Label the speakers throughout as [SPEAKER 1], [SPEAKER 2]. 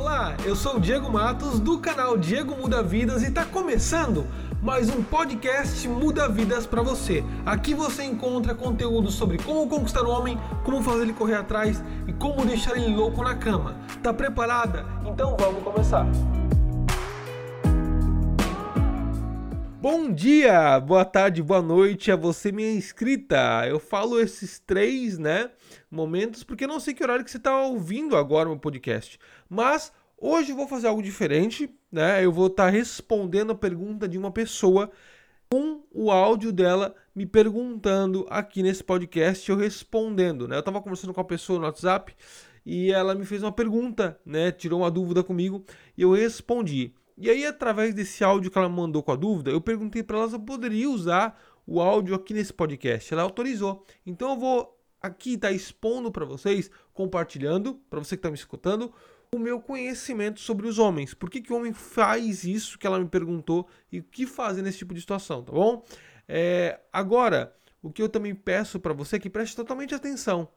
[SPEAKER 1] Olá, eu sou o Diego Matos do canal Diego Muda Vidas e está começando mais um podcast Muda Vidas para você. Aqui você encontra conteúdo sobre como conquistar o homem, como fazer ele correr atrás e como deixar ele louco na cama. Tá preparada? Então vamos começar. Bom dia, boa tarde, boa noite a você minha inscrita. Eu falo esses três, né, momentos porque não sei que horário que você está ouvindo agora o meu podcast. Mas hoje eu vou fazer algo diferente, né? Eu vou estar tá respondendo a pergunta de uma pessoa com o áudio dela me perguntando aqui nesse podcast, eu respondendo, né? Eu estava conversando com a pessoa no WhatsApp e ela me fez uma pergunta, né? Tirou uma dúvida comigo e eu respondi. E aí, através desse áudio que ela mandou com a dúvida, eu perguntei para ela se eu poderia usar o áudio aqui nesse podcast. Ela autorizou. Então eu vou aqui estar tá expondo para vocês, compartilhando, para você que está me escutando, o meu conhecimento sobre os homens. Por que, que o homem faz isso que ela me perguntou e o que fazer nesse tipo de situação, tá bom? É, agora, o que eu também peço para você é que preste totalmente atenção,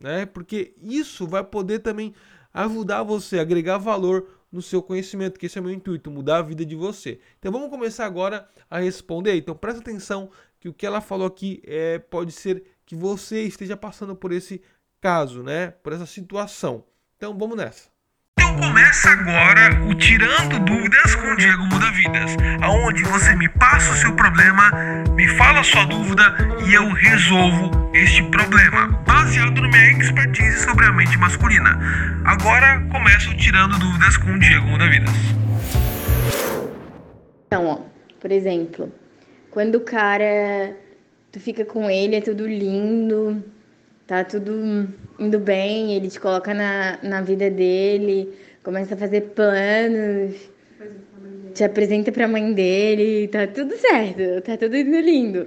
[SPEAKER 1] né? Porque isso vai poder também ajudar você a agregar valor no seu conhecimento, que esse é o meu intuito, mudar a vida de você. Então vamos começar agora a responder. Então presta atenção que o que ela falou aqui é, pode ser que você esteja passando por esse caso, né? Por essa situação. Então vamos nessa.
[SPEAKER 2] Então começa agora o Tirando Dúvidas com Diego Muda Vidas, aonde você me passa o seu problema, me fala a sua dúvida e eu resolvo este problema, baseado na minha expertise sobre a mente masculina. Agora começa o Tirando Dúvidas com Diego Muda Vidas.
[SPEAKER 3] Então, ó, por exemplo, quando o cara tu fica com ele, é tudo lindo, tá tudo indo bem, ele te coloca na, na vida dele, começa a fazer planos, te apresenta pra mãe dele, tá tudo certo, tá tudo indo lindo.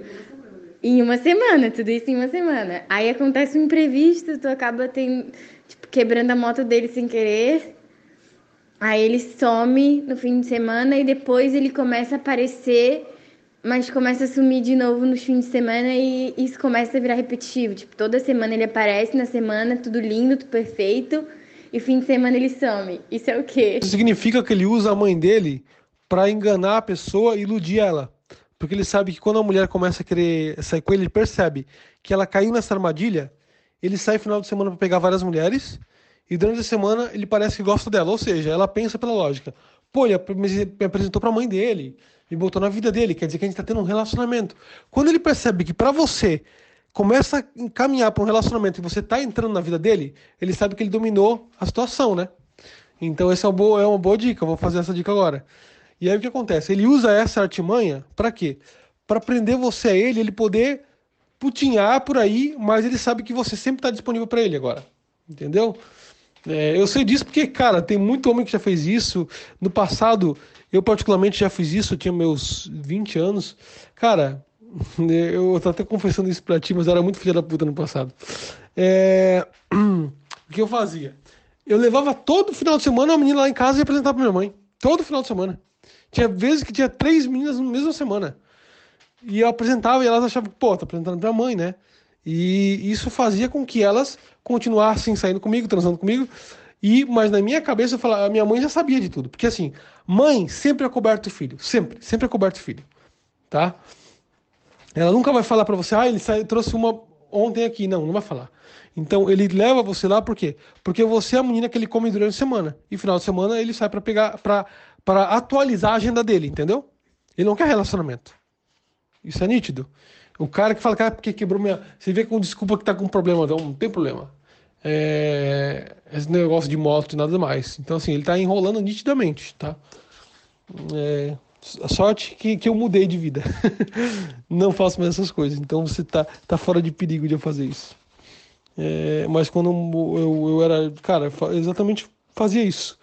[SPEAKER 3] Em uma semana, tudo isso em uma semana. Aí acontece um imprevisto, tu acaba tem, tipo, quebrando a moto dele sem querer. Aí ele some no fim de semana e depois ele começa a aparecer mas começa a sumir de novo nos fins de semana e isso começa a virar repetitivo. Tipo, toda semana ele aparece na semana, tudo lindo, tudo perfeito, e fim de semana ele some. Isso é o quê?
[SPEAKER 1] Isso significa que ele usa a mãe dele para enganar a pessoa e iludir ela. Porque ele sabe que quando a mulher começa a querer sair com ele, ele percebe que ela caiu nessa armadilha, ele sai final de semana para pegar várias mulheres, e durante a semana ele parece que gosta dela. Ou seja, ela pensa pela lógica. Pô, ele me apresentou para a mãe dele e botou na vida dele. Quer dizer que a gente está tendo um relacionamento. Quando ele percebe que para você começa a encaminhar para um relacionamento e você está entrando na vida dele, ele sabe que ele dominou a situação, né? Então essa é uma boa, é uma boa dica. Eu vou fazer essa dica agora. E aí o que acontece? Ele usa essa artimanha para quê? Para prender você a ele, ele poder putinhar por aí, mas ele sabe que você sempre está disponível para ele agora. Entendeu? É, eu sei disso porque, cara, tem muito homem que já fez isso. No passado, eu, particularmente, já fiz isso, eu tinha meus 20 anos. Cara, eu tô até confessando isso pra ti, mas eu era muito filha da puta no passado. É... O que eu fazia? Eu levava todo final de semana uma menina lá em casa e apresentava pra minha mãe. Todo final de semana. Tinha vezes que tinha três meninas na mesma semana. E eu apresentava e elas achavam, pô, tá apresentando pra mãe, né? E isso fazia com que elas continuassem saindo comigo, transando comigo. E, mas na minha cabeça eu falava, a minha mãe já sabia de tudo. Porque assim, mãe sempre é coberto filho. Sempre, sempre é coberto filho. Tá? Ela nunca vai falar para você, ah, ele trouxe uma ontem aqui. Não, não vai falar. Então ele leva você lá por quê? Porque você é a menina que ele come durante a semana. E final de semana ele sai para pegar, para atualizar a agenda dele, entendeu? Ele não quer relacionamento. Isso é nítido. O cara que fala, cara, porque quebrou minha. Você vê com desculpa que tá com problema, não, não tem problema é, esse negócio de moto e nada mais. Então, assim, ele está enrolando nitidamente, tá? É, a sorte que, que eu mudei de vida. não faço mais essas coisas. Então, você tá, tá fora de perigo de eu fazer isso. É, mas quando eu, eu, eu era, cara, exatamente fazia isso.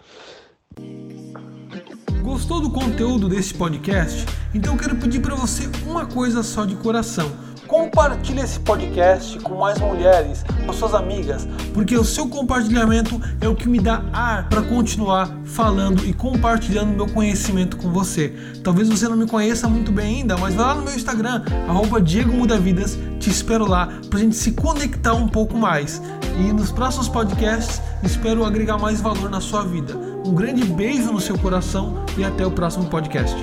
[SPEAKER 2] Gostou do conteúdo desse podcast? Então quero pedir para você uma coisa só de coração Compartilhe esse podcast com mais mulheres, com suas amigas, porque o seu compartilhamento é o que me dá ar para continuar falando e compartilhando meu conhecimento com você. Talvez você não me conheça muito bem ainda, mas vai lá no meu Instagram, arroba Diego Mudavidas, te espero lá para a gente se conectar um pouco mais. E nos próximos podcasts espero agregar mais valor na sua vida.
[SPEAKER 1] Um grande beijo no seu coração e até o próximo podcast.